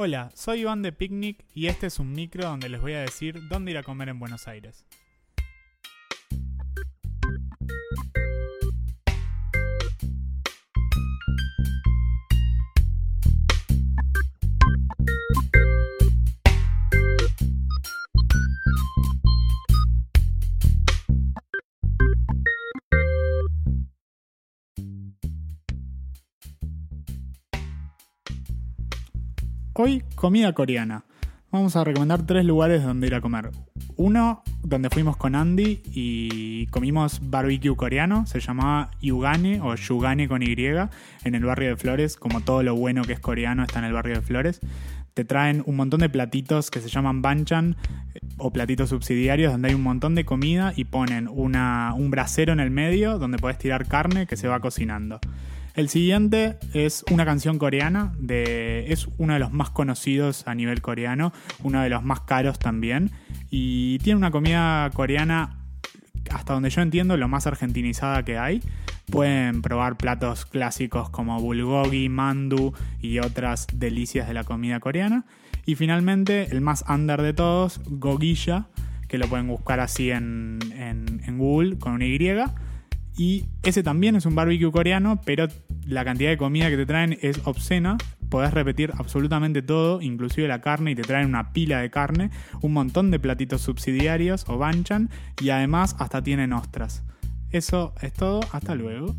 Hola, soy Iván de Picnic y este es un micro donde les voy a decir dónde ir a comer en Buenos Aires. Hoy, comida coreana. Vamos a recomendar tres lugares donde ir a comer. Uno, donde fuimos con Andy y comimos barbecue coreano, se llamaba Yugane o Yugane con Y, en el barrio de Flores, como todo lo bueno que es coreano está en el barrio de Flores. Te traen un montón de platitos que se llaman banchan eh, o platitos subsidiarios donde hay un montón de comida y ponen una, un brasero en el medio donde puedes tirar carne que se va cocinando. El siguiente es una canción coreana, de, es uno de los más conocidos a nivel coreano, uno de los más caros también, y tiene una comida coreana, hasta donde yo entiendo, lo más argentinizada que hay. Pueden probar platos clásicos como bulgogi, mandu y otras delicias de la comida coreana. Y finalmente, el más under de todos, gogilla, que lo pueden buscar así en, en, en Google con una Y y ese también es un barbecue coreano, pero la cantidad de comida que te traen es obscena. Podés repetir absolutamente todo, inclusive la carne, y te traen una pila de carne, un montón de platitos subsidiarios o banchan, y además hasta tienen ostras. Eso es todo, hasta luego.